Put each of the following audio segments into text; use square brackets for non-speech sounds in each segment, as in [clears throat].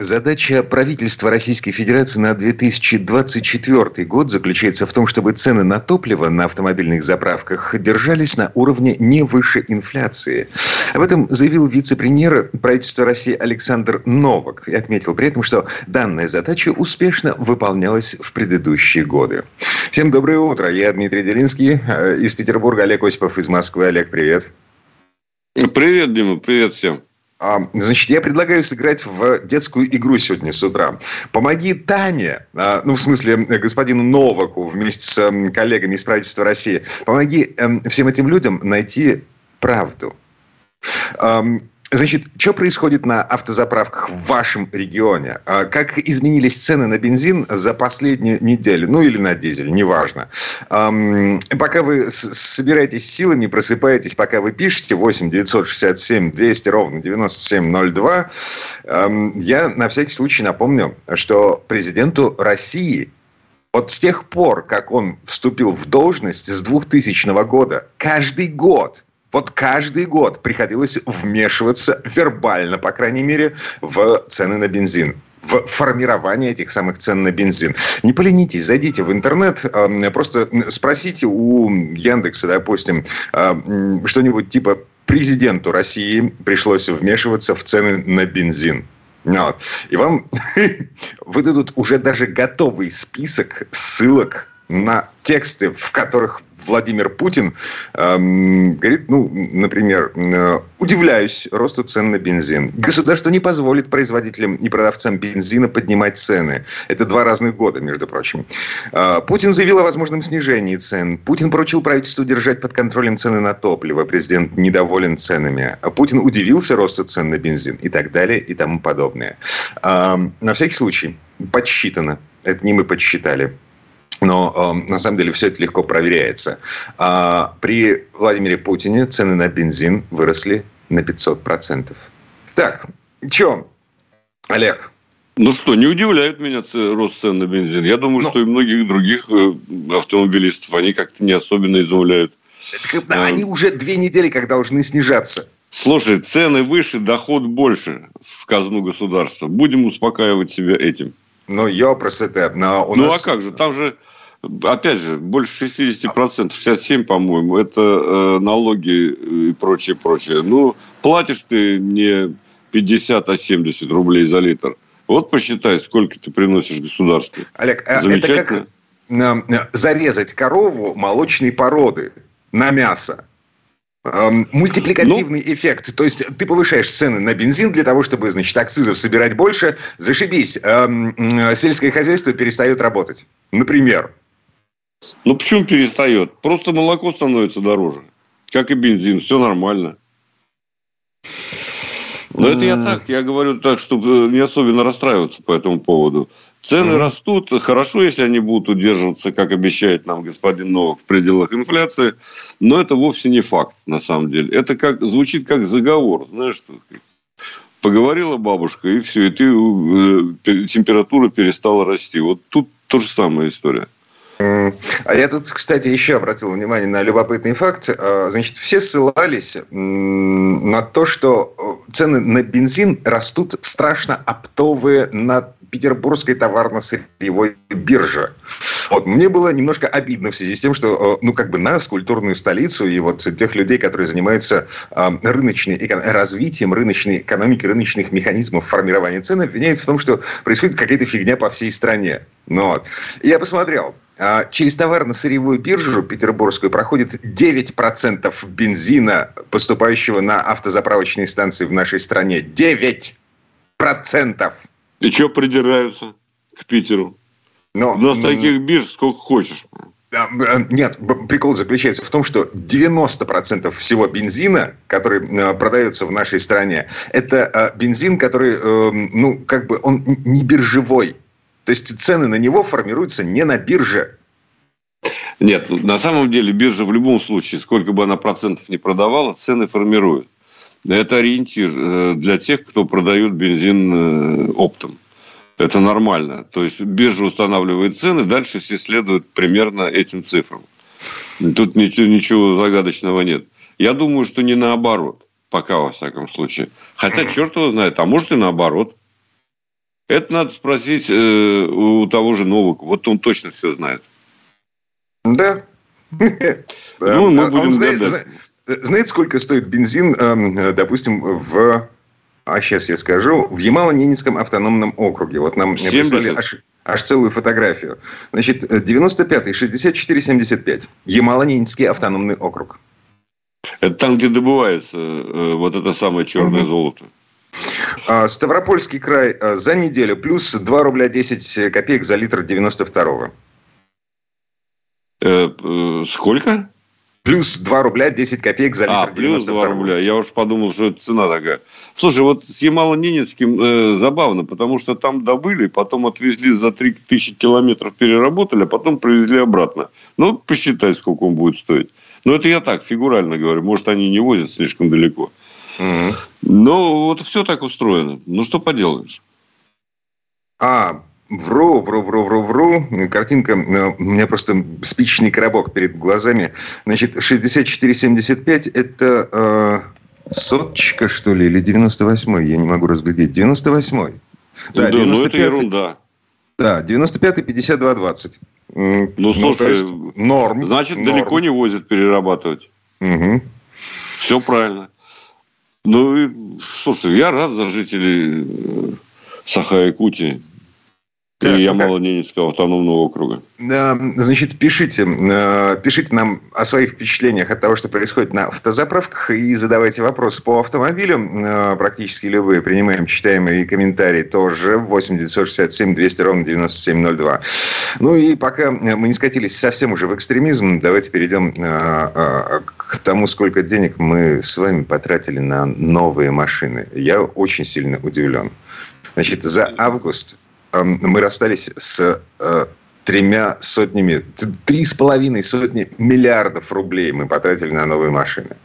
Задача правительства Российской Федерации на 2024 год заключается в том, чтобы цены на топливо на автомобильных заправках держались на уровне не выше инфляции. Об этом заявил вице-премьер правительства России Александр Новак и отметил при этом, что данная задача успешно выполнялась в предыдущие годы. Всем доброе утро. Я Дмитрий Делинский э, из Петербурга, Олег Осипов из Москвы. Олег, привет. Привет, Дима, привет всем. А, значит, я предлагаю сыграть в детскую игру сегодня с утра. Помоги Тане, а, ну, в смысле, господину Новаку вместе с коллегами из правительства России, помоги эм, всем этим людям найти правду. Значит, что происходит на автозаправках в вашем регионе? А как изменились цены на бензин за последнюю неделю? Ну, или на дизель, неважно. Пока вы собираетесь силами, просыпаетесь, пока вы пишете 8 967 200 ровно 9702, я на всякий случай напомню, что президенту России вот с тех пор, как он вступил в должность с 2000 года, каждый год – вот каждый год приходилось вмешиваться вербально, по крайней мере, в цены на бензин в формирование этих самых цен на бензин. Не поленитесь, зайдите в интернет, просто спросите у Яндекса, допустим, что-нибудь типа президенту России пришлось вмешиваться в цены на бензин. Вот. И вам [laughs] выдадут уже даже готовый список ссылок на тексты, в которых Владимир Путин эм, говорит, ну, например, э, удивляюсь росту цен на бензин. Государство не позволит производителям и продавцам бензина поднимать цены. Это два разных года, между прочим. Э, Путин заявил о возможном снижении цен. Путин поручил правительству держать под контролем цены на топливо. Президент недоволен ценами. Путин удивился росту цен на бензин и так далее и тому подобное. Э, на всякий случай, подсчитано. Это не мы подсчитали но э, на самом деле все это легко проверяется. А, при Владимире Путине цены на бензин выросли на 500%. Так, что, Олег? Ну что, не удивляет меня рост цен на бензин. Я думаю, Но... Ну. что и многих других э, автомобилистов они как-то не особенно изумляют. Это, а... Они уже две недели как должны снижаться. Слушай, цены выше, доход больше в казну государства. Будем успокаивать себя этим. Ну, это... Но у ну, нас... а как же? Там же опять же, больше 60%, 67, по-моему, это э, налоги и прочее, прочее. Ну, платишь ты не 50, а 70 рублей за литр. Вот посчитай, сколько ты приносишь государству. Олег, а это как э, зарезать корову молочной породы на мясо. Эм, мультипликативный ну, эффект. То есть ты повышаешь цены на бензин для того, чтобы, значит, акцизов собирать больше. Зашибись. Эм, сельское хозяйство перестает работать. Например. Ну, почему перестает? Просто молоко становится дороже. Как и бензин. Все нормально. Но это я так, я говорю так, чтобы не особенно расстраиваться по этому поводу. Цены mm-hmm. растут. Хорошо, если они будут удерживаться, как обещает нам господин Новак, в пределах инфляции. Но это вовсе не факт, на самом деле. Это как, звучит как заговор. Знаешь, что поговорила бабушка, и все, и ты, э, температура перестала расти. Вот тут то же самая история. А я тут, кстати, еще обратил внимание на любопытный факт. А, значит, все ссылались на то, что э, цены на бензин растут страшно оптовые на Петербургской товарно-сырьевой бирже. Вот мне было немножко обидно в связи с тем, что, э, ну, как бы нас, культурную столицу, и вот тех людей, которые занимаются э, рыночной, развитием рыночной экономики, рыночных механизмов формирования цен, обвиняют в том, что происходит какая-то фигня по всей стране. Ну, вот. Я посмотрел. А, через товарно-сырьевую биржу петербургскую проходит 9% бензина, поступающего на автозаправочные станции в нашей стране. 9%! И что придираются к Питеру? Но, У нас таких бирж сколько хочешь. Нет, прикол заключается в том, что 90% всего бензина, который э, продается в нашей стране, это э, бензин, который, ну, как бы он не биржевой. То есть цены на него формируются не на бирже. Нет, на самом деле биржа в любом случае, сколько бы она процентов не продавала, цены формирует. Это ориентир э, для тех, кто продает бензин оптом. Это нормально. То есть биржа устанавливает цены, дальше все следуют примерно этим цифрам. Тут ничего, ничего загадочного нет. Я думаю, что не наоборот. Пока, во всяком случае. Хотя, [clears throat] черт его знает, а может и наоборот. Это надо спросить э, у того же Новака. Вот он точно все знает. Да. [laughs] Ну, мы будем гадать. Знаете, сколько стоит бензин, эм, допустим, в... А сейчас я скажу. В Ямало-Ненецком автономном округе. Вот нам 70. прислали аж, аж целую фотографию. Значит, 95-й, 64-75. Ямало-Ненецкий автономный округ. Это там, где добывается э, вот это самое черное Мгм. золото. А, Ставропольский край за неделю плюс 2 рубля 10 копеек за литр 92-го. Э, э, сколько? Плюс 2 рубля 10 копеек за литр А, плюс 2 92-го. рубля. Я уж подумал, что это цена такая. Слушай, вот с Ямало-Ненецким э, забавно, потому что там добыли, потом отвезли за 3000 километров, переработали, а потом привезли обратно. Ну, посчитай, сколько он будет стоить. Ну, это я так, фигурально говорю. Может, они не возят слишком далеко. Мгм. Но вот все так устроено. Ну, что поделаешь. А, вру, вру, вру, вру, вру. Картинка, э, у меня просто спичечный коробок перед глазами. Значит, 64,75 это э, соточка, что ли, или 98-й? Я не могу разглядеть. 98-й. Да, ну, это 95-й. ерунда. Да, 95-й, 52-20. М, Ну, то слушай, есть норм. Значит, норм. далеко не возят перерабатывать. Мгм. Все правильно. Ну, и, слушай, я рад за жителей э, Саха-Якутии Так, и Ямало-Ненецкого автономного округа. Да, Значит, пишите, э, пишите нам о своих впечатлениях от того, что происходит на автозаправках, и задавайте вопросы по автомобилю. Э, Практически любые принимаем, читаем и комментарии тоже. 8 967 200 ровно 9702. Ну и пока мы не скатились совсем уже в экстремизм, давайте перейдем э, э, к тому, сколько денег мы с вами потратили на новые машины. Я очень сильно удивлен. Значит, за август э, мы расстались с э, тремя сотнями, три с половиной сотни миллиардов рублей мы потратили на новые машины.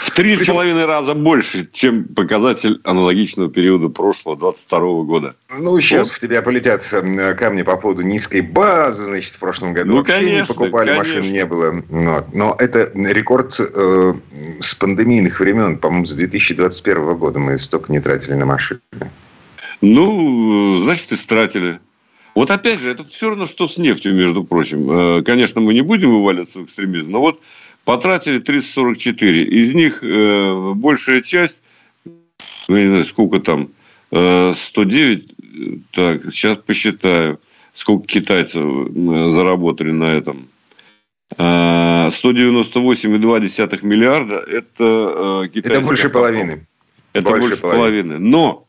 В три с половиной раза больше, чем показатель аналогичного периода прошлого, 22 года. Ну, сейчас в тебя полетят э, камни по поводу низкой базы, значит, в прошлом году Ну, вообще не конечно, покупали, конечно. машин не было. Но, но это рекорд э, с пандемийных времен, по-моему, с 2021 года мы столько не тратили на машины. Ну, э, значит, истратили. Вот опять же, это все равно, что с нефтью, между прочим. Э, Конечно, мы не будем вываливаться в экстремизм, но вот потратили 344. Из них э, большая часть, ну, не знаю, сколько там, э, 109, э, так, сейчас посчитаю, сколько китайцев заработали на этом. Э, 198,2 миллиарда – это китайская Это больше половины. Это Больше больше, половины. половины. Но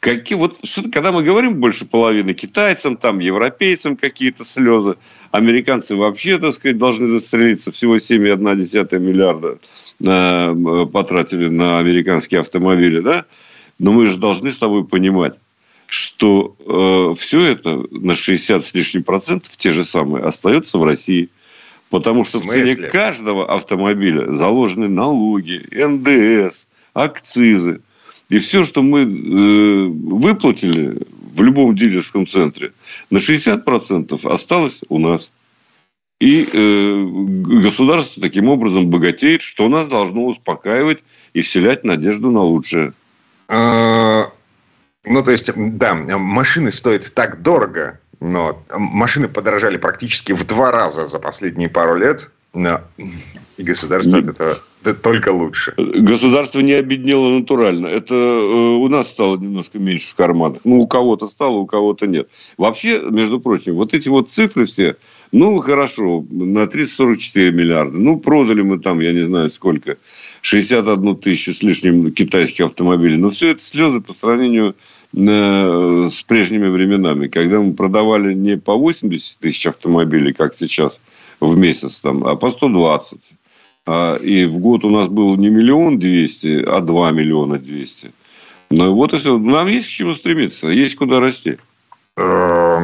какие вот что когда мы говорим больше половины китайцам, там европейцам какие-то слезы, американцы вообще, так сказать, должны застрелиться. Всего 7,1 миллиарда э, потратили на американские автомобили, да? Но мы же должны с тобой понимать, что э, все это на 60 с лишним процентов, те же самые, остается в России. Потому что В в цене каждого автомобиля заложены налоги, НДС, акцизы. И все, что мы э, выплатили в любом дилерском центре, на 60% осталось у нас. И э, государство таким образом богатеет, что нас должно успокаивать и вселять надежду на лучшее. Э, Ну, то есть, да, машины стоят так дорого, но машины подорожали практически в два раза за последние пару лет. Но И государство от Не- этого да, только лучше. Государство не обеднело натурально. Это э, у нас стало немножко меньше в карманах. Ну, у кого-то стало, у кого-то нет. Вообще, между прочим, вот эти вот цифры все, ну, хорошо, на 344 миллиарда. Ну, продали мы там, я не знаю сколько, 61 тысячу с лишним китайских автомобилей. Но все это слезы по сравнению э, с прежними временами, когда мы продавали не по 80 тысяч автомобилей, как сейчас, в месяц, там, а по 120. А, И в год у нас был не миллион двести, а два миллиона двести. Ну вот и все. Нам есть к чему стремиться, есть куда расти. Э,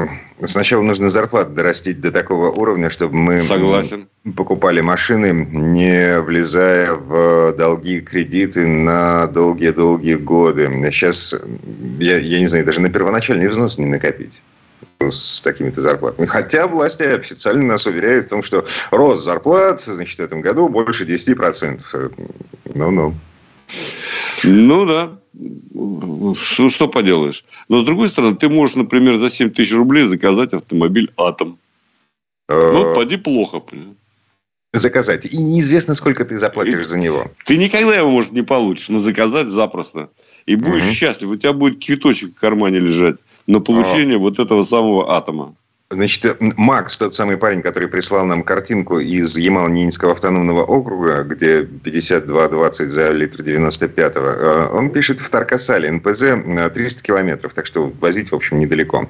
Сначала нужно зарплату дорастить до такого уровня, чтобы мы Согласен. покупали машины, не влезая в долги, кредиты на долгие-долгие годы. Сейчас, я, я не знаю, даже на первоначальный взнос не накопить. С такими-то зарплатами. Хотя власти официально нас уверяют в том, что рост зарплат значит, в этом году больше 10%. Ну-ну. Ну да. Что, что поделаешь. Но с другой стороны, ты можешь, например, за 7 тысяч рублей заказать автомобиль «Атом». Э, ну, поди плохо. Заказать. И неизвестно, сколько ты заплатишь и за него. Ты никогда его, может, не получишь, но заказать запросто. И будешь угу. счастлив. У тебя будет квиточек в кармане лежать на получение О. вот этого самого атома. Значит, Макс, тот самый парень, который прислал нам картинку из Ямал-Ненецкого автономного округа, где 52-20 за литр 95-го, э, он пишет в Таркасале, НПЗ 300 километров, так что возить, в общем, недалеко.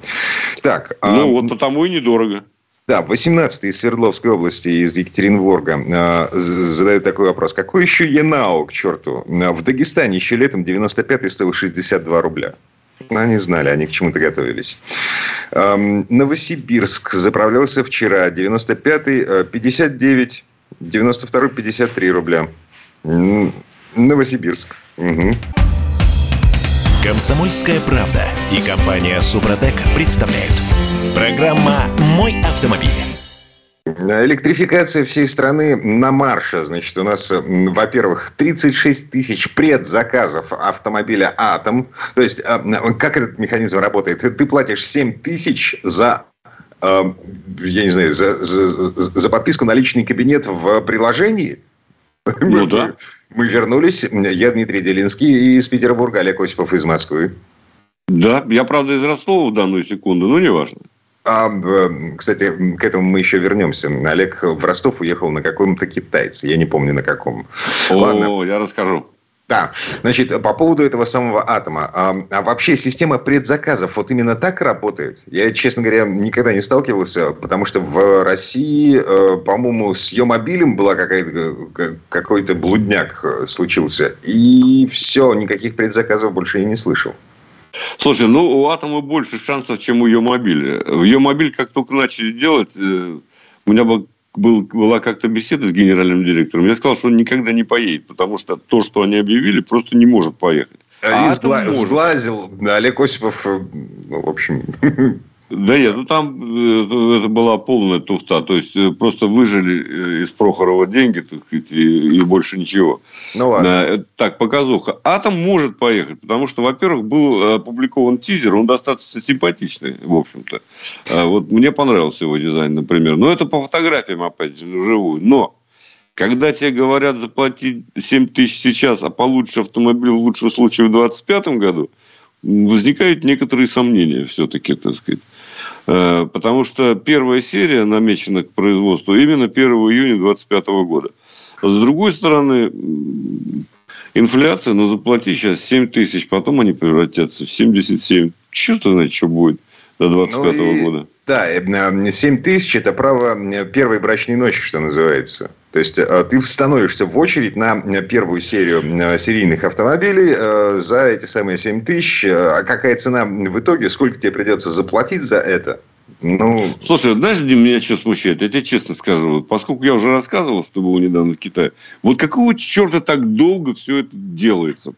Так, ну, а... вот потому и недорого. Да, 18 из Свердловской области, из Екатеринбурга, э, задают такой вопрос. Какой еще Янау, к черту? В Дагестане еще летом 95-й стоил 62 рубля. Они знали, они к чему-то готовились. Новосибирск заправлялся вчера. 95-й 59, 92-й 53 рубля. Новосибирск. Угу. Комсомольская правда и компания Супротек представляют. Программа «Мой автомобиль». Электрификация всей страны на марше. Значит, у нас, во-первых, 36 тысяч предзаказов автомобиля «Атом». То есть, а, как этот механизм работает? Ты платишь 7 тысяч за а, я не знаю, за, за, за подписку на личный кабинет в приложении? Ну да. Мы вернулись. Я Дмитрий Делинский из Петербурга, Олег Осипов из Москвы. Да, я, правда, из Ростова в данную секунду, но неважно. А, кстати, к этому мы еще вернемся. Олег в Ростов уехал на каком-то китайце. Я не помню на каком. О, Ладно. я расскажу. Да, значит, по поводу этого самого атома. А, а вообще система предзаказов вот именно так работает? Я, честно говоря, никогда не сталкивался, потому что в России, э, по-моему, с Йомобилем была какая-то, какой-то блудняк э, случился. И все, никаких предзаказов больше я не слышал. Слушай, ну у Атома больше шансов, чем у ее мобиля. В ее мобиль как только начали делать, э, у меня был, был, была как-то беседа с генеральным директором. Я сказал, что он никогда не поедет, потому что то, что они объявили, просто не может поехать. А, а сгла- сглазил Олег Осипов, э, ну, в общем, [laughs] Да нет, ну там э, это была полная туфта. То есть э, просто выжили э, из Прохорова деньги так сказать, и, и больше ничего. Ну ладно. Так, показуха. Атом может поехать, потому что, во-первых, был опубликован тизер, он достаточно симпатичный, в общем-то. А вот мне понравился его дизайн, например. Но это по фотографиям, опять же, вживую. Но когда тебе говорят заплатить 7 тысяч сейчас, а получишь автомобиль в лучшем случае в 2025 году, возникают некоторые сомнения все-таки, так сказать. Э, потому что первая серия намечена к производству именно 1 июня 2025 года. С другой стороны, инфляция, ну, заплати сейчас 7 тысяч, потом они превратятся в 77. Черт знает, что будет до 2025 ну, года. Да, 7 э, тысяч – это право первой брачной ночи, что называется. То есть э, ты становишься в очередь на первую серию серийных автомобилей за эти самые 7 тысяч. А какая цена в итоге? Сколько тебе придется заплатить за это? Ну... Слушай, знаешь, Дим, меня что смущает? Я тебе честно скажу. Поскольку я уже рассказывал, что был недавно в Китае. Вот какого черта так долго все это делается?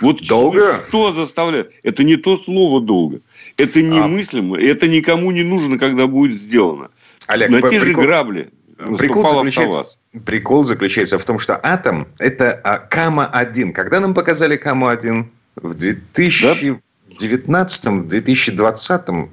Вот долго? Что заставляет? Это не то слово долго. Это немыслимо. А... Это никому не нужно, когда будет сделано. Олег, На те прикол... же грабли. Прикол заключается, прикол заключается в том, что атом – это а, Кама-1. Когда нам показали Кама-1? В 2019-2020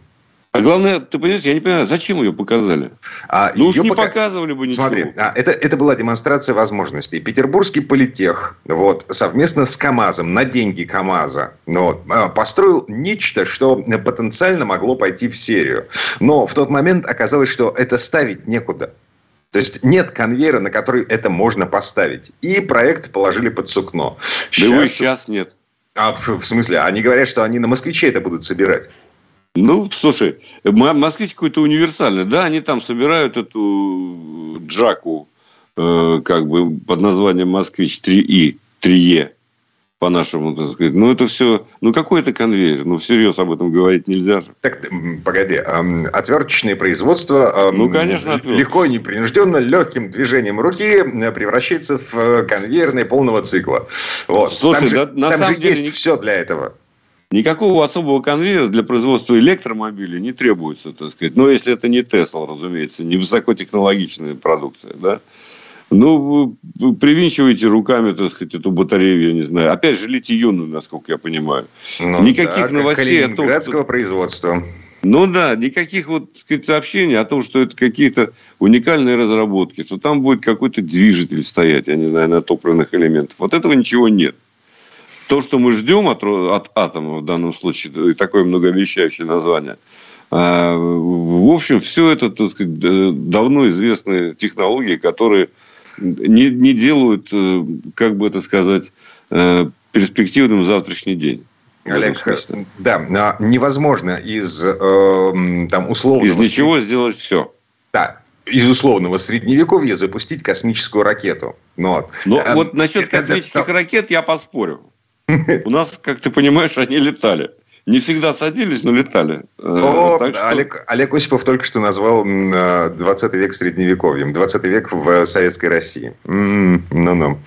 а главное, ты понимаешь, я не понимаю, зачем ее показали? А ну уж не пока... показывали бы ничего. Смотри, а, это, это была демонстрация возможностей. Петербургский политех вот, совместно с КАМАЗом, на деньги КАМАЗа, вот, а, построил нечто, что потенциально могло пойти в серию. Но в тот момент оказалось, что это ставить некуда. То есть нет конвейера, на который это можно поставить. И проект положили под сукно. Сейчас... Да его сейчас нет. А, в смысле? Они говорят, что они на москвичей это будут собирать. Ну, слушай, москвич какой-то универсальный. Да, они там собирают эту джаку, э, как бы под названием «Москвич 3И», 3Е по-нашему, так сказать. Ну, это все, ну, какой это конвейер? Ну, всерьез об этом говорить нельзя же. Так, погоди, отверточное производство ну, конечно, отверточное. легко и непринужденно, легким движением руки превращается в э, конвейерный полного цикла. Вот. Слушай, там же, да, на там самом же деле... есть все для этого. Никакого особого конвейера для производства электромобилей не требуется, так сказать. Но если это не Тесла, разумеется, не высокотехнологичная продукция, да. Ну, вы привинчиваете руками, так сказать, эту батарею, я не знаю. Опять же, литий-ионную, насколько я понимаю. Ну, Никаких да, новостей о том, что... производства. Ну да, никаких вот сказать, сообщений о том, что это какие-то уникальные разработки, что там будет какой-то движитель стоять, я не знаю, на топливных элементах. Вот этого ничего нет. То, что мы ждем от, от атома в данном случае, и такое многообещающее название, а, в общем, все это, так сказать, давно известные технологии, которые не, не делают, э, как бы это сказать, э, перспективным завтрашний день. Олег, да, невозможно из э, там условного... Из ничего сделать все. Да, из условного средневековья запустить космическую ракету. Ну, вот. Но а, вот насчет космических это... ракет я поспорю. [laughs] У нас, как ты понимаешь, они летали. Не всегда садились, но летали. Э, О, так что... Олег, Олег Осипов только что назвал 20 век средневековьем. 20 век в советской России. Ну-ну.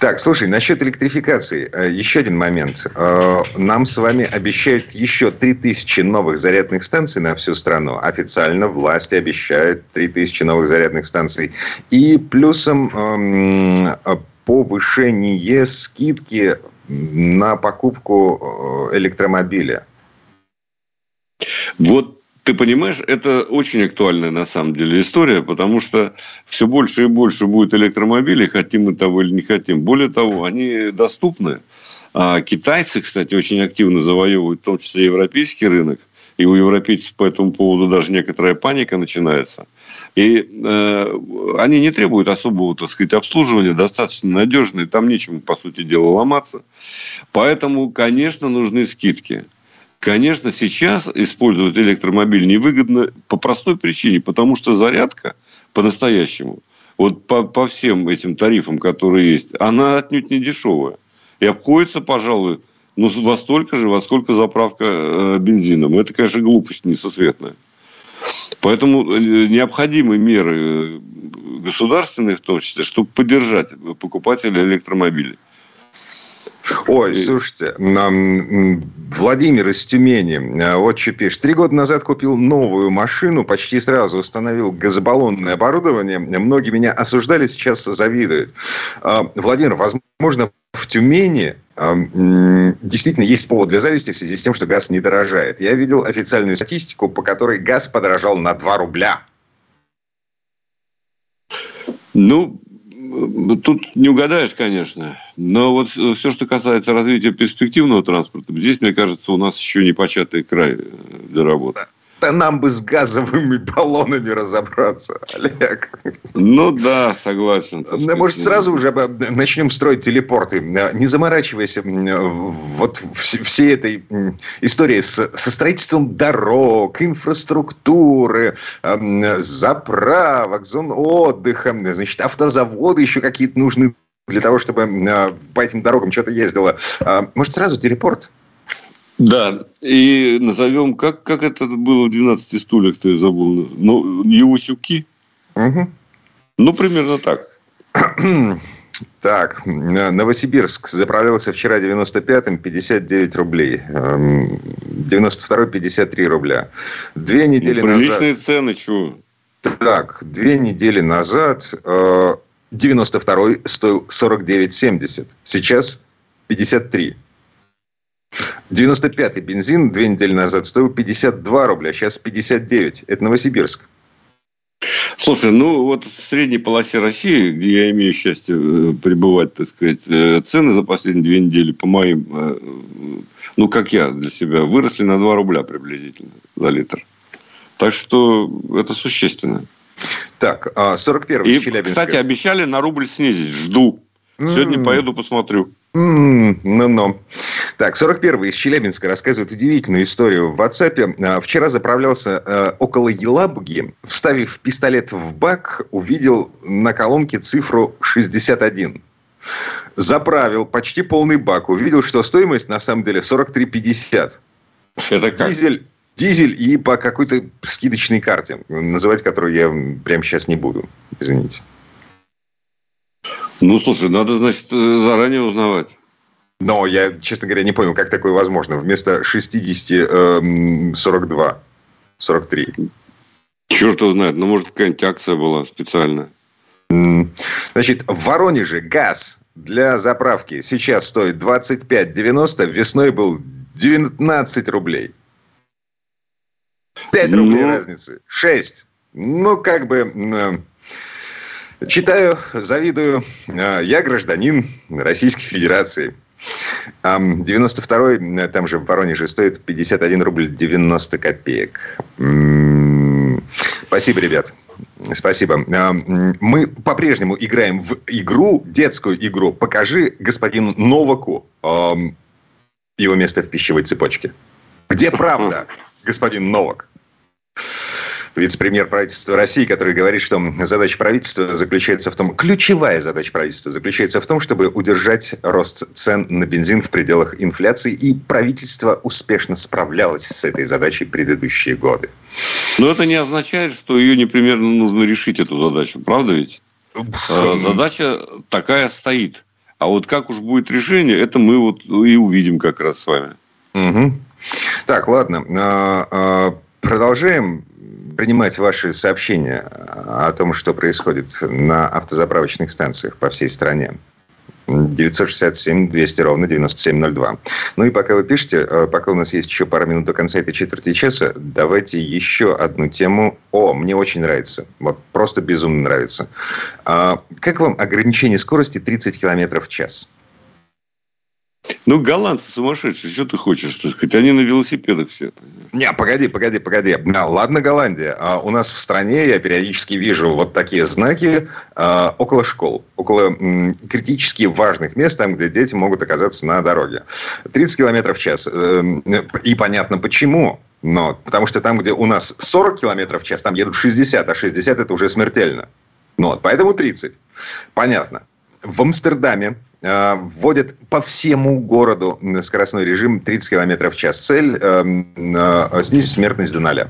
Так, слушай, насчет электрификации. Э, еще один момент. Э, нам с вами обещают еще 3000 новых зарядных станций на всю страну. Официально власти обещают 3000 новых зарядных станций. И плюсом эм, повышение скидки на покупку э, электромобиля. Вот ты понимаешь, это очень актуальная на самом деле история, потому что все больше и больше будет электромобилей, хотим мы того или не хотим. Более того, они доступны. А китайцы, кстати, очень активно завоевывают, в том числе европейский рынок – и у европейцев по этому поводу даже некоторая паника начинается. И э, они не требуют особого, так сказать, обслуживания, достаточно надежные, там нечему, по сути дела, ломаться. Поэтому, конечно, нужны скидки. Конечно, сейчас использовать электромобиль невыгодно по простой причине, потому что зарядка по-настоящему, вот по, по всем этим тарифам, которые есть, она отнюдь не дешевая. И обходится, пожалуй, ну, во столько же, во сколько заправка э, бензином. Это, конечно, глупость несусветная. Поэтому э, необходимы меры э, государственные, в том числе, чтобы поддержать покупателей электромобилей. Ой, слушайте, Владимир из Тюмени вот что пишет. Три года назад купил новую машину, почти сразу установил газобаллонное оборудование. Многие меня осуждали, сейчас завидуют. А, Владимир, возможно, в Тюмени действительно есть повод для зависти в связи с тем, что газ не дорожает. Я видел официальную статистику, по которой газ подорожал на 2 рубля. Ну, тут не угадаешь, конечно. Но вот все, что касается развития перспективного транспорта, здесь, мне кажется, у нас еще не початый край для работы. Да нам бы с газовыми баллонами разобраться, Олег. Ну да, согласен. Может, сразу уже начнем строить телепорты, не заморачиваясь вот всей этой истории со строительством дорог, инфраструктуры, заправок, зон отдыха, значит, автозаводы еще какие-то нужны для того, чтобы по этим дорогам что-то ездило. А, может, сразу телепорт? Да, и назовем, как, как это было в 12 стульях, ты забыл, ну, Яусюки? Угу. Ну, примерно так. [clears throat] Так, Новосибирск заправлялся вчера 95-м 59 рублей. 92-й 53 рубля. Две недели ну, приличные назад... цены, чего? Так, две недели назад 92-й э, стоил 49,70. Сейчас 53. 95-й бензин две недели назад стоил 52 рубля, сейчас 59. Это Новосибирск. Слушай, ну вот в средней полосе России, где я имею счастье э, пребывать, так сказать, э, цены за последние две недели, по моим, э, ну как я для себя, выросли на 2 рубля приблизительно за литр. Так что это существенно. Так, 41-й а Челябинска. Кстати, обещали на рубль снизить. Жду. Сегодня поеду посмотрю. Ну-ну. Так, 41-й из Челябинска рассказывает удивительную историю в WhatsApp. А, вчера заправлялся э, около Елабуги, вставив пистолет в бак, увидел на колонке цифру 61. Заправил почти полный бак, увидел, что стоимость на самом деле 43,50. Это как? Дизель, дизель и по какой-то скидочной карте, называть которую я прямо сейчас не буду. Извините. Ну, слушай, надо, значит, э, заранее узнавать. Но я, честно говоря, не понял, как такое возможно. Вместо 60 э, 42, 43. Черт его знает. Ну, может, какая-нибудь акция была специальная. Значит, в Воронеже газ для заправки сейчас стоит 25,90. Весной был 19 рублей. 5 ну... рублей разницы. 6. Ну, как бы... Читаю, завидую. Э, я гражданин Российской Федерации. 92-й, э, там же в Воронеже, стоит 51 рубль 90 копеек. Спасибо, ребят. Спасибо. Мы по-прежнему играем в игру, детскую игру. Покажи господину Новаку его место в пищевой цепочке. Где правда, [laughs] господин Новак? Вице-премьер правительства России, который говорит, что задача правительства заключается в том, ключевая задача правительства заключается в том, чтобы удержать рост цен на бензин в пределах инфляции, и правительство успешно справлялось с этой задачей предыдущие годы. Но это не означает, что ее непременно нужно решить, эту задачу, правда ведь? Э, задача такая стоит. А вот как уж будет решение, это мы вот и увидим как раз с вами. Угу. Так, ладно. Продолжаем принимать ваши сообщения о том, что происходит на автозаправочных станциях по всей стране. 967 200 ровно 9702. Ну и пока вы пишете, э, пока у нас есть еще пара минут до конца этой четверти часа, давайте еще одну тему. О, мне очень нравится. Вот просто безумно нравится. А, как вам ограничение скорости 30 км в час? Ну, голландцы сумасшедшие, что ты хочешь, что сказать? Они на велосипедах все. Не, погоди, погоди, погоди. А, ладно, Голландия. А у нас в стране я периодически вижу вот такие знаки а, около школ, около м, критически важных мест, там, где дети могут оказаться на дороге. 30 километров в час. Э, и понятно почему. Но, потому что там, где у нас 40 километров в час, там едут 60, а 60 это уже смертельно. Ну, вот, поэтому 30. Понятно. В Амстердаме вводят по всему городу скоростной режим 30 км в час. Цель э, э, снизить смертность до ноля.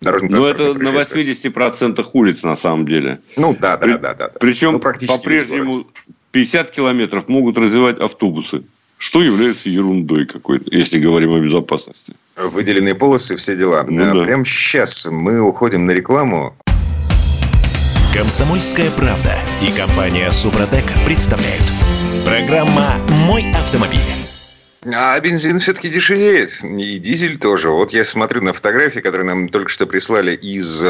Ну, это на 80% улиц, на самом деле. Ну, да, да, При, да, да. Причем ну, по-прежнему 50 километров могут развивать автобусы. Что является ерундой какой-то, если говорим о безопасности. Выделенные полосы, все дела. Ну, да. Прямо сейчас мы уходим на рекламу. Комсомольская правда и компания Супротек представляют. Программа «Мой автомобиль». А бензин все-таки дешевеет. И дизель тоже. Вот я смотрю на фотографии, которые нам только что прислали из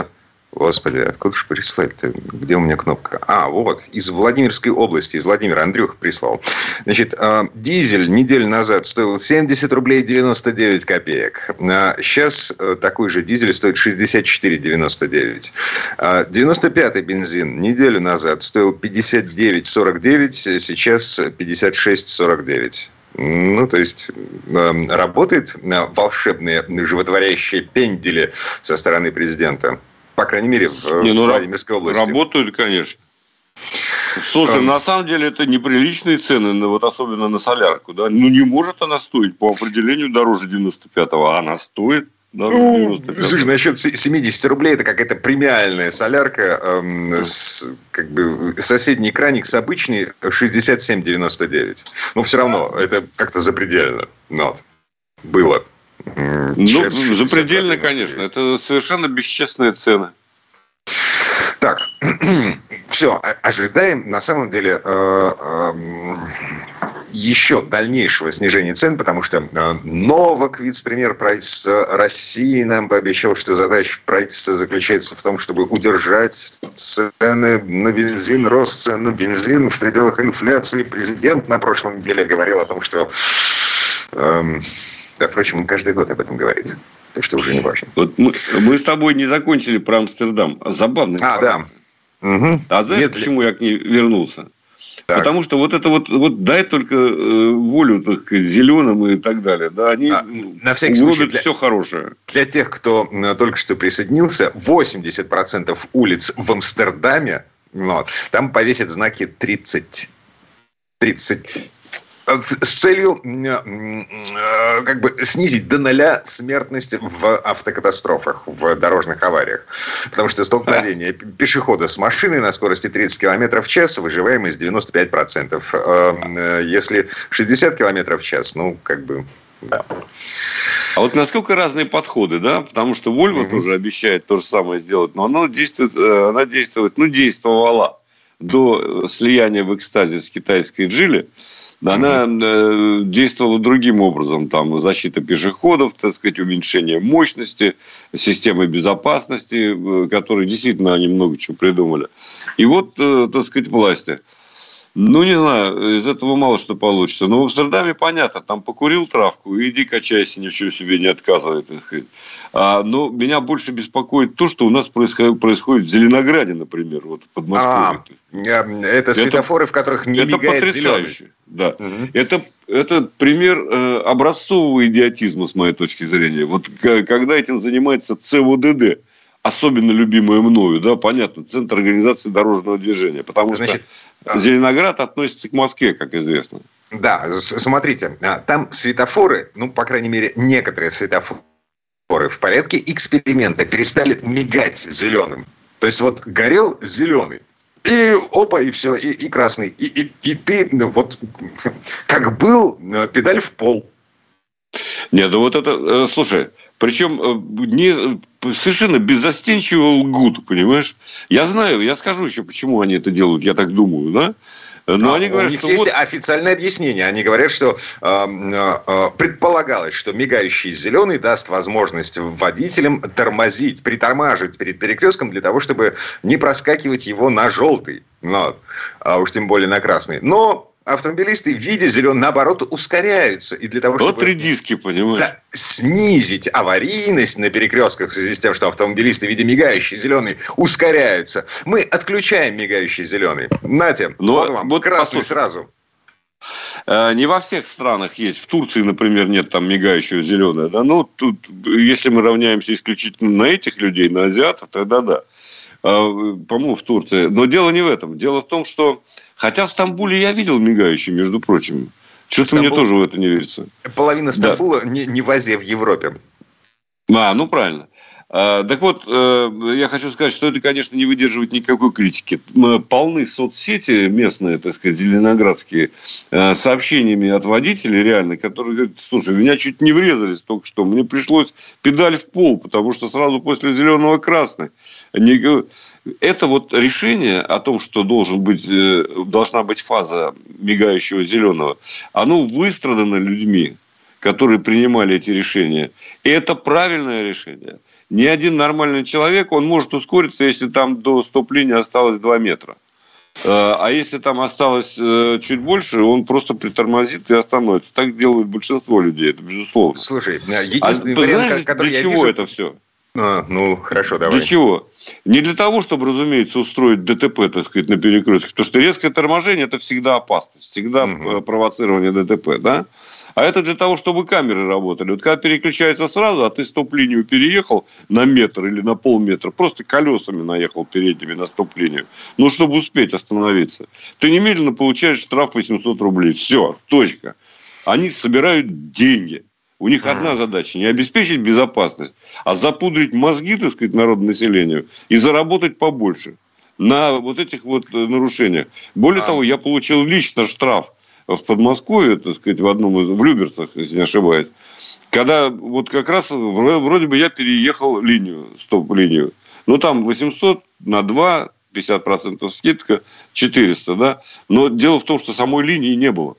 Господи, откуда же прислать-то? Где у меня кнопка? А, вот, из Владимирской области, из Владимира. Андрюха прислал. Значит, э, дизель неделю назад стоил 70 рублей 99 копеек. А сейчас э, такой же дизель стоит 64,99. 95-й бензин неделю назад стоил 59,49, сейчас 56,49. Ну, то есть э, работает волшебные животворящие пендели со стороны президента. По крайней мере, в не, ну, Владимирской области. Работают, конечно. Слушай, на самом деле это неприличные цены, вот особенно на солярку. Да? Ну, не может она стоить по определению дороже 95-го, а она стоит. Да, ну, слушай, насчет 70 рублей, это какая-то премиальная солярка. Эм, с, как бы соседний краник с обычной 67,99. Ну, все равно, это как-то запредельно. Вот. Было. Ну, запредельно, конечно. Это совершенно бесчестные цены. Так, [clears throat] все, ожидаем на самом деле э, э, еще дальнейшего снижения цен, потому что э, Новак, вице-премьер правительства России, нам пообещал, что задача правительства заключается в том, чтобы удержать цены на бензин, рост цен на бензин в пределах инфляции. Президент на прошлой неделе говорил о том, что эм, да, впрочем, он каждый год об этом говорит. Так что уже не важно. Вот мы, мы с тобой не закончили про Амстердам. Забавно. А, да. Угу. А знаешь, Нет, почему я к ней вернулся? Так. Потому что вот это вот, вот дай только э, волю так зеленым и так далее. Да, они а, на всякий случай, для, все хорошее. Для тех, кто э, только что присоединился, 80% улиц в Амстердаме, вот, там повесят знаки 30. 30. С целью э, как бы снизить до ноля смертность в автокатастрофах, в дорожных авариях. Потому что столкновение пешехода с машиной на скорости 30 км в час, выживаемость 95%. Э, если 60 км в час, ну, как бы, да. А вот насколько разные подходы, да? Потому что Volvo mm тоже обещает то же самое сделать, но она действует, э, она действует, ну, действовала до слияния в экстазе с китайской Джили она э, действовала другим образом. Там защита пешеходов, так сказать, уменьшение мощности, системы безопасности, э, которые действительно они много чего придумали. И вот, э, так сказать, власти. Ну, не знаю, из этого мало что получится. Но в Амстердаме понятно, там покурил травку, иди качайся, ничего себе не отказывает. А, но меня больше беспокоит то, что у нас происходит, происходит в Зеленограде, например, вот под Москвой. А, это светофоры, это, в которых не это мигает потрясающе. Зеленый. Да. Угу. Это, это пример э, образцового идиотизма, с моей точки зрения. Вот когда этим занимается ЦВДД, особенно любимое мною, да, понятно, Центр организации дорожного движения, потому Значит, что Зеленоград относится к Москве, как известно. Да, смотрите, а, там светофоры, ну, по крайней мере, некоторые светофоры в порядке эксперимента перестали мигать зеленым. То есть вот горел зеленый, и опа, и все, и, и красный. И, и, и ты ну, вот как был, э, педаль в пол. Нет, да вот это, э, слушай, причем э, не, совершенно беззастенчиво лгут, понимаешь? Я знаю, я скажу еще, почему они это делают, я так думаю, да? Но а, они говорят, у них что есть вот... официальное объяснение. Они говорят, что э, э, предполагалось, что мигающий зеленый даст возможность водителям тормозить, притормаживать перед перекрестком для того, чтобы не проскакивать его на желтый. Ну, а уж тем более на красный. Но автомобилисты, видя зеленый, наоборот, ускоряются. И для того, вот чтобы редиски, понимаешь? Да, снизить аварийность на перекрестках в связи с тем, что автомобилисты, видя мигающий зеленый, ускоряются. Мы отключаем мигающий зеленый. Нате, Но, вот вам, вот красный послушай. сразу. Э, не во всех странах есть. В Турции, например, нет там мигающего зеленого. Да? Ну, тут, если мы равняемся исключительно на этих людей, на азиатов, тогда да. А, по-моему, в Турции. Но дело не в этом. Дело в том, что... Хотя в Стамбуле я видел мигающий, между прочим. Что-то Стамбул... мне тоже в это не верится. Половина Стамбула да. не, не в Азии, а в Европе. А, ну правильно. А, так вот, э, я хочу сказать, что это, конечно, не выдерживает никакой критики. Полны соцсети местные, так сказать, зеленоградские, э, сообщениями от водителей реально, которые говорят, слушай, меня чуть не врезались только что, мне пришлось педаль в пол, потому что сразу после зеленого красный. Это вот решение о том, что должен быть, э, должна быть фаза мигающего зеленого, оно выстрадано людьми, которые принимали эти решения. И это правильное решение – ни один нормальный человек, он может ускориться, если там до стоп-линии осталось 2 метра. Э, а если там осталось э, чуть больше, он просто притормозит и остановится. Так делают большинство людей, это безусловно. Слушай, единственный а, вариант, знаешь, который для я чего вижу... это все? А, ну, хорошо, давай. Для чего? Не для того, чтобы, разумеется, устроить ДТП, так сказать, на перекрестке. Потому что резкое торможение – это всегда опасность, всегда угу. провоцирование ДТП, да? А это для того, чтобы камеры работали. Вот когда переключается сразу, а ты стоп-линию переехал на метр или на полметра, просто колесами наехал передними на стоп-линию, ну, чтобы успеть остановиться, ты немедленно получаешь штраф 800 рублей. Все, точка. Они собирают деньги. У них одна задача – не обеспечить безопасность, а запудрить мозги, так сказать, народу населению и заработать побольше на вот этих вот э, нарушениях. Более а... того, я получил лично штраф в Подмосковье, так сказать, в одном из, в Люберцах, если не ошибаюсь, когда вот как раз вроде бы я переехал линию, стоп-линию. Ну, там 800 на 2, 50% скидка, 400, да. Но дело в том, что самой линии не было.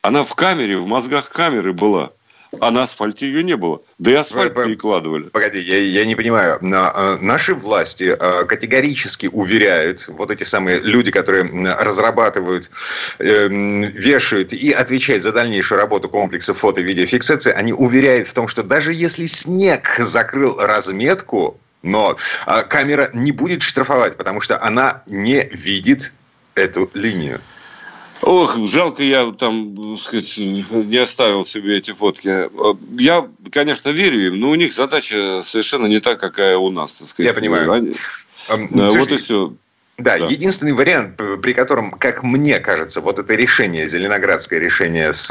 Она в камере, в мозгах камеры была а на асфальте ее не было. Да и асфальт перекладывали. Погоди, я, я не понимаю. А, наши власти а, категорически уверяют, вот эти самые люди, которые разрабатывают, эм, вешают и отвечают за дальнейшую работу комплекса фото и видеофиксации, они уверяют в том, что даже если снег закрыл разметку, но а, камера не будет штрафовать, потому что она не видит эту линию. Ох, жалко, я там, сказать, не оставил себе эти фотки. Я, конечно, верю им, но у них задача совершенно не та, какая у нас. Так сказать. Я понимаю. Они... Um, вот и все. Да, да, единственный вариант, при котором, как мне кажется, вот это решение, зеленоградское решение с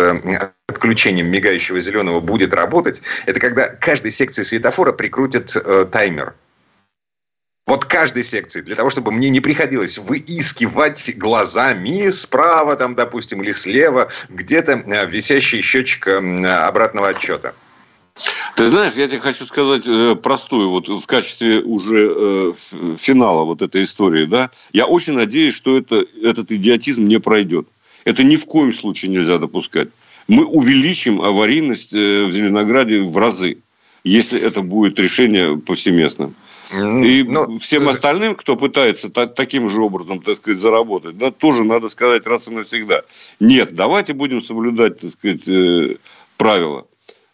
отключением мигающего зеленого будет работать, это когда каждой секции светофора прикрутят э, таймер. Вот каждой секции, для того, чтобы мне не приходилось выискивать глазами справа, там, допустим, или слева где-то э, висящий счетчик э, обратного отчета. Ты знаешь, я тебе хочу сказать э, простую, вот в качестве уже финала вот этой истории, да, я очень надеюсь, что это, этот идиотизм не пройдет. Это ни в коем случае нельзя допускать. Мы увеличим аварийность в Зеленограде в разы, если это будет решение повсеместным. И Но... всем остальным, кто пытается та- таким же образом, так сказать, заработать, да, тоже надо сказать раз и навсегда. Нет, давайте будем соблюдать, так сказать, э, правила,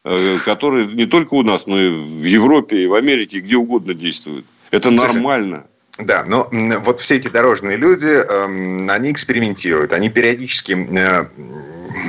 э, которые не только у нас, но и в Европе, и в Америке, где угодно действуют. Это нормально. Да, но вот все эти дорожные люди, эм, они экспериментируют, они периодически... Э,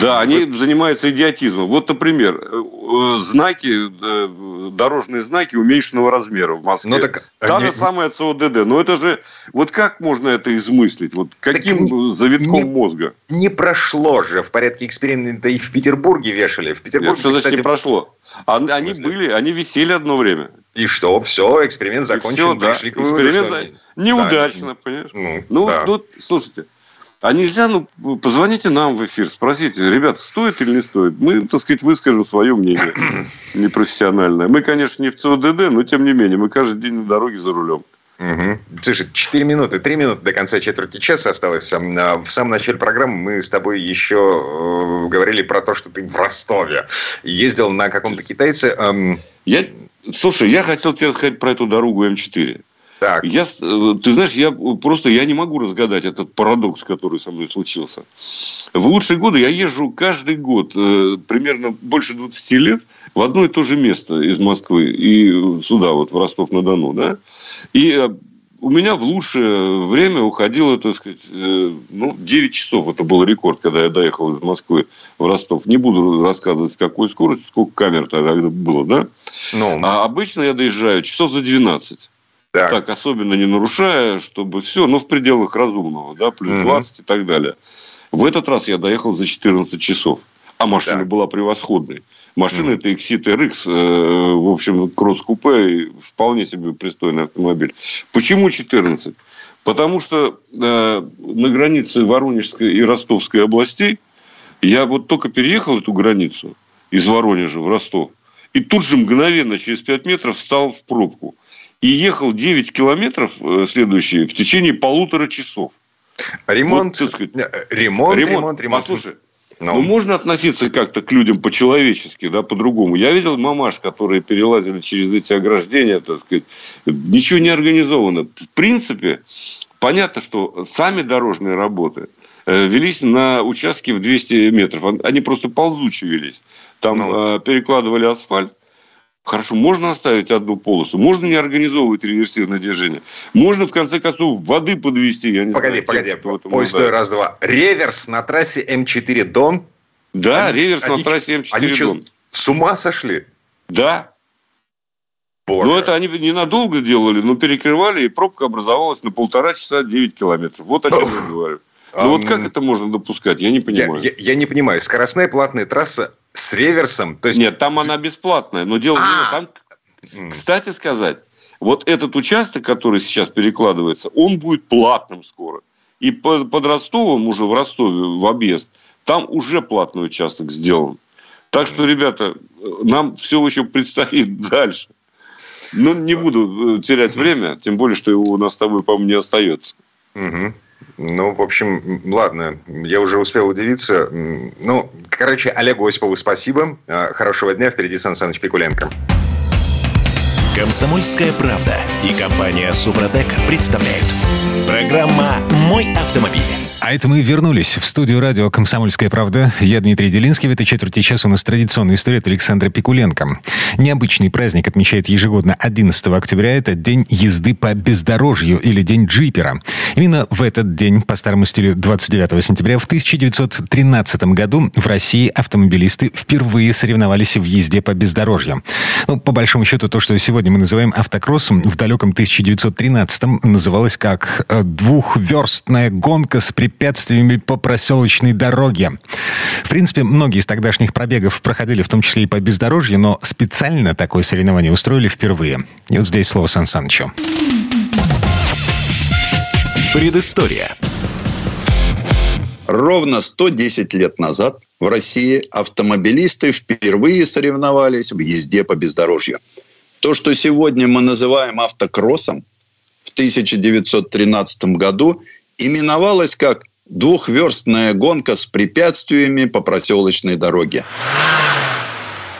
да, они занимаются идиотизмом. Вот, например, э, знаки, э, дорожные знаки уменьшенного размера в Москве. Ну, так, Та они... же самая ЦОДД. Но это же... Вот как можно это измыслить? Вот каким так завитком не, мозга? Не прошло же в порядке эксперимента и в Петербурге вешали. В Петербурге, Нет, что значит кстати... не прошло? Они были, они висели одно время. И что? Все, эксперимент закончен. все, пришли да. к выводу, эксперимент что... Неудачно, да. понимаешь? Ну, ну, да. ну, слушайте, а нельзя, ну, позвоните нам в эфир, спросите, ребят, стоит или не стоит? Мы, так сказать, выскажем свое мнение [clears throat] непрофессиональное. Мы, конечно, не в ЦОДД, но тем не менее, мы каждый день на дороге за рулем. Угу. Слушай, 4 минуты, 3 минуты до конца четверти часа осталось. А, в самом начале программы мы с тобой еще э, говорили про то, что ты в Ростове ездил на каком-то китайце. Я, слушай, я хотел тебе сказать про эту дорогу М4. Так. Я, э, ты знаешь, я просто я не могу разгадать этот парадокс, который со мной случился. В лучшие годы я езжу каждый год, э, примерно больше 20 лет, в одно и то же место из Москвы и сюда, вот в Ростов-на-Дону. Да? И э, у меня в лучшее время уходило, так сказать, ну, 9 часов. Это был рекорд, когда я доехал из Москвы в Ростов. Не буду рассказывать, с какой скоростью, сколько камер тогда было, да? Ну. А обычно я доезжаю часов за 12. Так. так, особенно не нарушая, чтобы все, но в пределах разумного, да, плюс угу. 20 и так далее. В этот раз я доехал за 14 часов, а машина так. была превосходной. Машина это Exit RX, э, в общем, кросс-купе, вполне себе пристойный автомобиль. Почему 14? Потому что э, на границе Воронежской и Ростовской областей я вот только переехал эту границу из Воронежа в Ростов, и тут же мгновенно через 5 метров встал в пробку и ехал 9 километров э, следующие в течение полутора часов. Ремонт, вот, сказать, ремонт, ремонт, ремонт, ремонт. Послушай, ну. ну, можно относиться как-то к людям по-человечески, да, по-другому. Я видел мамаш, которые перелазили через эти ограждения, так сказать. Ничего не организовано. В принципе, понятно, что сами дорожные работы э, велись на участке в 200 метров. Они просто ползучие велись. Там ну. перекладывали асфальт, Хорошо, можно оставить одну полосу, можно не организовывать реверсивное движение, можно, в конце концов, воды подвести. Я не погоди, знаю, погоди, погоди, стой, раз-два. Реверс на трассе М4 Дон? Да, они, реверс они, на трассе М4 они Дон. с ума сошли? Да. Боже. Но это они ненадолго делали, но перекрывали, и пробка образовалась на полтора часа 9 километров. Вот о чем я говорю. Ну вот как это можно допускать? Я не понимаю. Я, я, я не понимаю. Скоростная платная трасса с реверсом? То есть... Нет, там она бесплатная. Но дело не там... Кстати сказать, вот этот участок, который сейчас перекладывается, он будет платным скоро. И под, под Ростовом, уже в Ростове, в объезд, там уже платный участок сделан. Так что, ребята, нам все еще предстоит [laughs] дальше. Но не буду э, терять время, тем более, что его у нас с тобой, по-моему, не остается. Угу. Ну, в общем, ладно, я уже успел удивиться. Ну, короче, Олегу Осипову спасибо. А, хорошего дня. Впереди Сан Саныч Пикуленко. Комсомольская правда и компания Супротек представляют. Программа «Мой автомобиль». А это мы вернулись в студию радио «Комсомольская правда». Я Дмитрий Делинский. В этой четверти часа у нас традиционная история от Александра Пикуленко. Необычный праздник отмечает ежегодно 11 октября. Это День езды по бездорожью или День джипера. Именно в этот день, по старому стилю 29 сентября, в 1913 году в России автомобилисты впервые соревновались в езде по бездорожью. Ну, по большому счету, то, что сегодня мы называем автокроссом, в далеком 1913 называлось как э, двухверстная гонка с препятствиями по проселочной дороге. В принципе, многие из тогдашних пробегов проходили в том числе и по бездорожью, но специально такое соревнование устроили впервые. И вот здесь слово Сан Санычу. Предыстория. Ровно 110 лет назад в России автомобилисты впервые соревновались в езде по бездорожью. То, что сегодня мы называем автокроссом, в 1913 году именовалась как двухверстная гонка с препятствиями по проселочной дороге.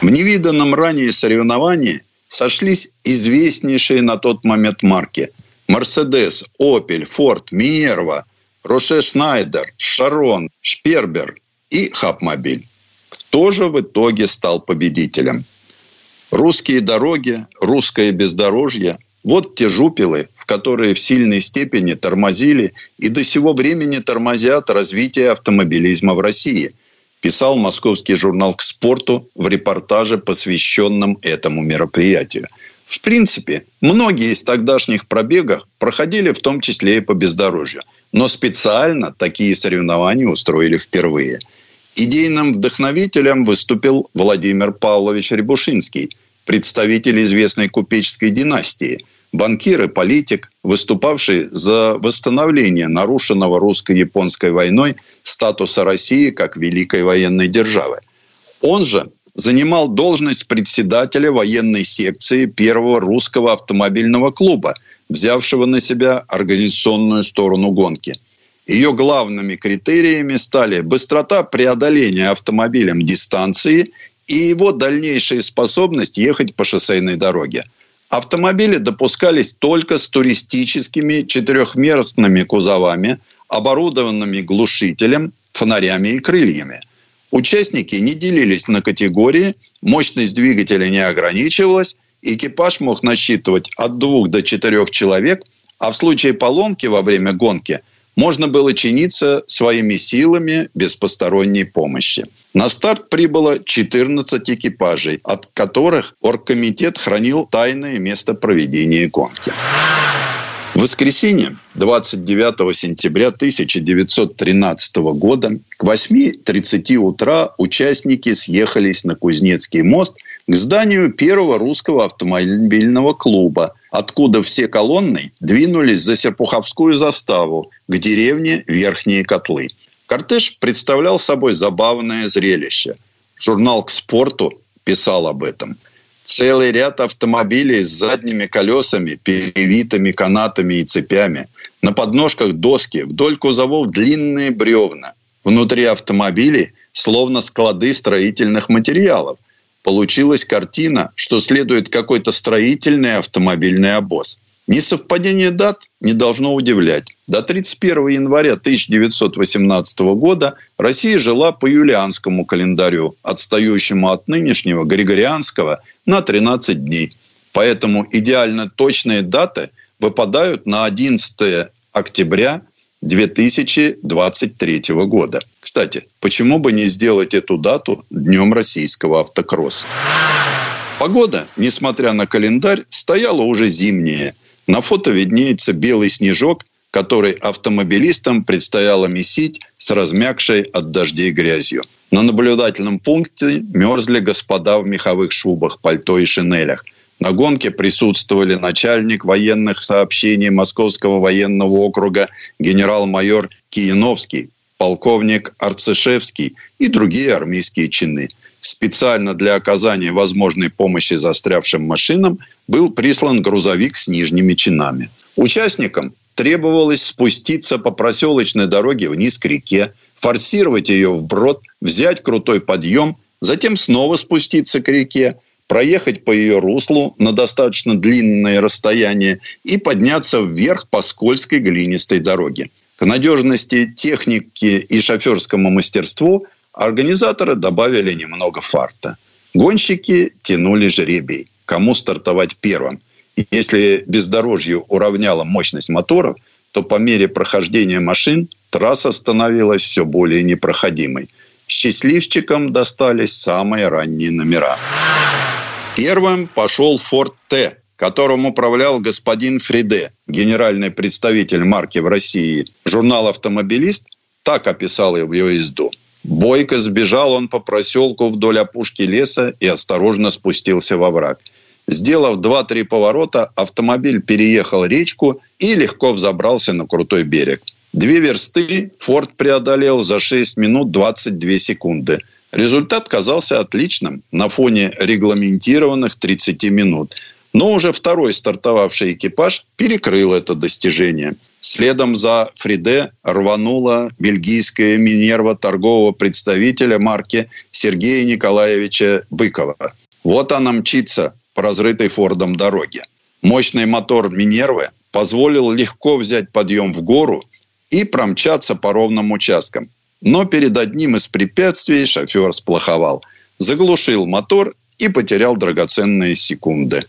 В невиданном ранее соревновании сошлись известнейшие на тот момент марки «Мерседес», «Опель», «Форд», «Минерва», «Роше Шнайдер», «Шарон», «Шпербер» и «Хапмобиль». Кто же в итоге стал победителем? Русские дороги, русское бездорожье – вот те жупелы, в которые в сильной степени тормозили и до сего времени тормозят развитие автомобилизма в России, писал московский журнал «К спорту» в репортаже, посвященном этому мероприятию. В принципе, многие из тогдашних пробегов проходили в том числе и по бездорожью. Но специально такие соревнования устроили впервые. Идейным вдохновителем выступил Владимир Павлович Рябушинский, представитель известной купеческой династии – банкир и политик, выступавший за восстановление нарушенного русско-японской войной статуса России как великой военной державы. Он же занимал должность председателя военной секции первого русского автомобильного клуба, взявшего на себя организационную сторону гонки. Ее главными критериями стали быстрота преодоления автомобилем дистанции и его дальнейшая способность ехать по шоссейной дороге – Автомобили допускались только с туристическими четырехместными кузовами, оборудованными глушителем, фонарями и крыльями. Участники не делились на категории, мощность двигателя не ограничивалась, экипаж мог насчитывать от двух до четырех человек, а в случае поломки во время гонки можно было чиниться своими силами без посторонней помощи. На старт прибыло 14 экипажей, от которых оргкомитет хранил тайное место проведения гонки. В воскресенье 29 сентября 1913 года к 8.30 утра участники съехались на Кузнецкий мост к зданию первого русского автомобильного клуба, откуда все колонны двинулись за Серпуховскую заставу к деревне Верхние Котлы – Кортеж представлял собой забавное зрелище. Журнал «К спорту» писал об этом. Целый ряд автомобилей с задними колесами, перевитыми канатами и цепями. На подножках доски, вдоль кузовов длинные бревна. Внутри автомобилей словно склады строительных материалов. Получилась картина, что следует какой-то строительный автомобильный обоз – Несовпадение дат не должно удивлять. До 31 января 1918 года Россия жила по юлианскому календарю, отстающему от нынешнего Григорианского на 13 дней. Поэтому идеально точные даты выпадают на 11 октября 2023 года. Кстати, почему бы не сделать эту дату Днем российского автокросса? Погода, несмотря на календарь, стояла уже зимняя. На фото виднеется белый снежок, который автомобилистам предстояло месить с размягшей от дождей грязью. На наблюдательном пункте мерзли господа в меховых шубах, пальто и шинелях. На гонке присутствовали начальник военных сообщений Московского военного округа генерал-майор Кияновский, полковник Арцешевский и другие армейские чины – специально для оказания возможной помощи застрявшим машинам был прислан грузовик с нижними чинами. Участникам требовалось спуститься по проселочной дороге вниз к реке, форсировать ее вброд, взять крутой подъем, затем снова спуститься к реке, проехать по ее руслу на достаточно длинное расстояние и подняться вверх по скользкой глинистой дороге. К надежности техники и шоферскому мастерству организаторы добавили немного фарта. Гонщики тянули жребий, кому стартовать первым. Если бездорожье уравняло мощность моторов, то по мере прохождения машин трасса становилась все более непроходимой. Счастливчикам достались самые ранние номера. Первым пошел Форд Т, которым управлял господин Фриде, генеральный представитель марки в России. Журнал «Автомобилист» так описал его езду. Бойко сбежал он по проселку вдоль опушки леса и осторожно спустился во враг. Сделав два-три поворота, автомобиль переехал речку и легко взобрался на крутой берег. Две версты Форд преодолел за 6 минут 22 секунды. Результат казался отличным на фоне регламентированных 30 минут. Но уже второй стартовавший экипаж перекрыл это достижение. Следом за Фриде рванула бельгийская Минерва торгового представителя марки Сергея Николаевича Быкова. Вот она мчится разрытой Фордом дороге. Мощный мотор Минервы позволил легко взять подъем в гору и промчаться по ровным участкам. Но перед одним из препятствий шофер сплоховал. Заглушил мотор и потерял драгоценные секунды.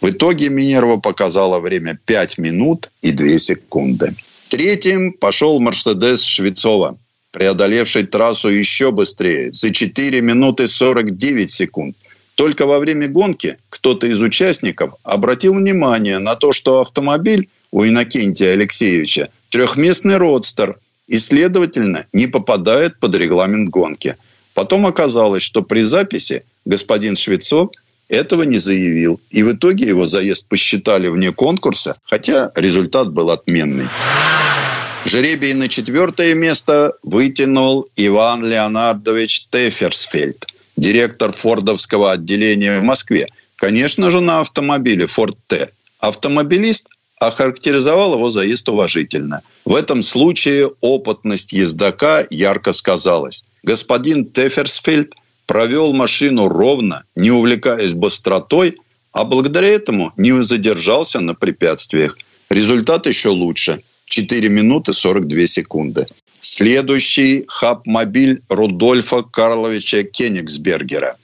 В итоге Минерва показала время 5 минут и 2 секунды. Третьим пошел Мерседес Швецова, преодолевший трассу еще быстрее, за 4 минуты 49 секунд. Только во время гонки кто-то из участников обратил внимание на то, что автомобиль у Иннокентия Алексеевича трехместный родстер и, следовательно, не попадает под регламент гонки. Потом оказалось, что при записи господин Швецов этого не заявил. И в итоге его заезд посчитали вне конкурса, хотя результат был отменный. Жеребий на четвертое место вытянул Иван Леонардович Теферсфельд, директор фордовского отделения в Москве. Конечно же, на автомобиле Ford T. Автомобилист охарактеризовал его заезд уважительно. В этом случае опытность ездока ярко сказалась. Господин Теферсфельд провел машину ровно, не увлекаясь быстротой, а благодаря этому не задержался на препятствиях. Результат еще лучше. 4 минуты 42 секунды. Следующий хаб-мобиль Рудольфа Карловича Кенигсбергера.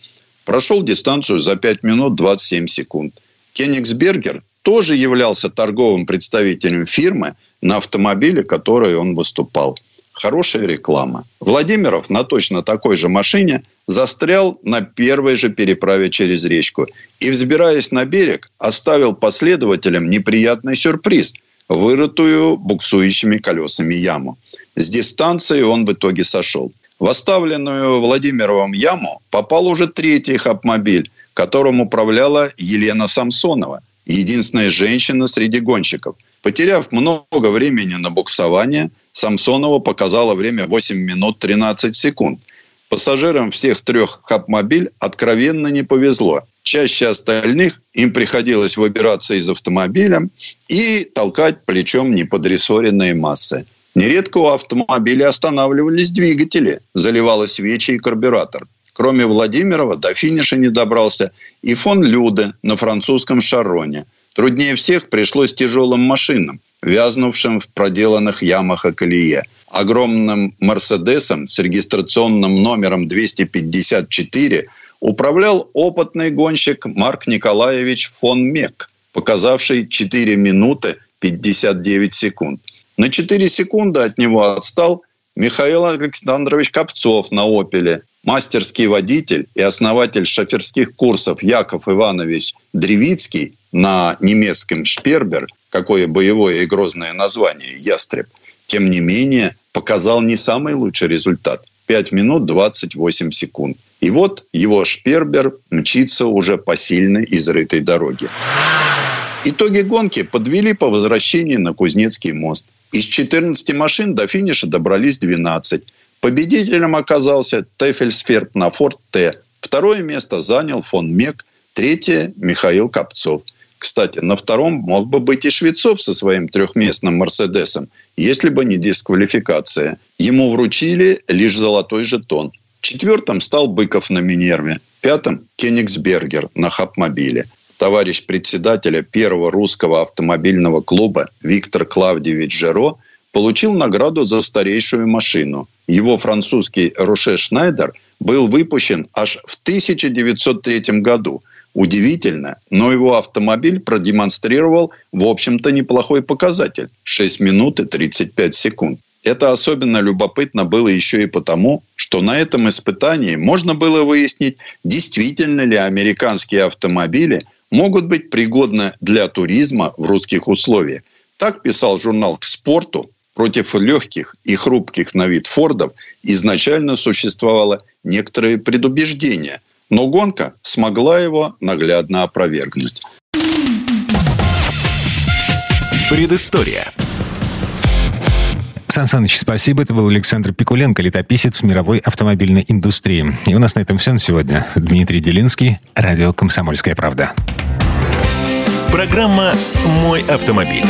Прошел дистанцию за 5 минут 27 секунд. Кенигсбергер тоже являлся торговым представителем фирмы, на автомобиле, который он выступал. Хорошая реклама. Владимиров на точно такой же машине застрял на первой же переправе через речку и, взбираясь на берег, оставил последователям неприятный сюрприз – вырытую буксующими колесами яму. С дистанции он в итоге сошел. В оставленную Владимировым яму попал уже третий хапмобиль, которым управляла Елена Самсонова, единственная женщина среди гонщиков. Потеряв много времени на буксование, Самсонова показала время 8 минут 13 секунд. Пассажирам всех трех хапмобиль откровенно не повезло. Чаще остальных им приходилось выбираться из автомобиля и толкать плечом неподрессоренные массы. Нередко у автомобиля останавливались двигатели, заливала свечи и карбюратор. Кроме Владимирова, до финиша не добрался и фон Люде на французском шароне. Труднее всех пришлось тяжелым машинам, вязнувшим в проделанных ямах и колее. Огромным «Мерседесом» с регистрационным номером 254 управлял опытный гонщик Марк Николаевич фон Мек, показавший 4 минуты 59 секунд. На 4 секунды от него отстал Михаил Александрович Копцов на «Опеле». Мастерский водитель и основатель шоферских курсов Яков Иванович Древицкий на немецком «Шпербер», какое боевое и грозное название «Ястреб», тем не менее показал не самый лучший результат. 5 минут 28 секунд. И вот его «Шпербер» мчится уже по сильной изрытой дороге. Итоги гонки подвели по возвращении на Кузнецкий мост. Из 14 машин до финиша добрались 12. Победителем оказался Тефельсферт на Форд Т. Второе место занял фон Мек. Третье – Михаил Копцов. Кстати, на втором мог бы быть и Швецов со своим трехместным «Мерседесом», если бы не дисквалификация. Ему вручили лишь золотой жетон. Четвертым стал Быков на Минерве. Пятым – Кенигсбергер на Хапмобиле товарищ председателя первого русского автомобильного клуба Виктор Клавдевич Жеро получил награду за старейшую машину. Его французский Роше Шнайдер был выпущен аж в 1903 году. Удивительно, но его автомобиль продемонстрировал, в общем-то, неплохой показатель – 6 минут и 35 секунд. Это особенно любопытно было еще и потому, что на этом испытании можно было выяснить, действительно ли американские автомобили могут быть пригодны для туризма в русских условиях. Так писал журнал «К спорту». Против легких и хрупких на вид Фордов изначально существовало некоторое предубеждение, но гонка смогла его наглядно опровергнуть. Предыстория. Сан Саныч, спасибо. Это был Александр Пикуленко, летописец мировой автомобильной индустрии. И у нас на этом все на сегодня. Дмитрий Делинский, радио «Комсомольская правда». Программа «Мой автомобиль».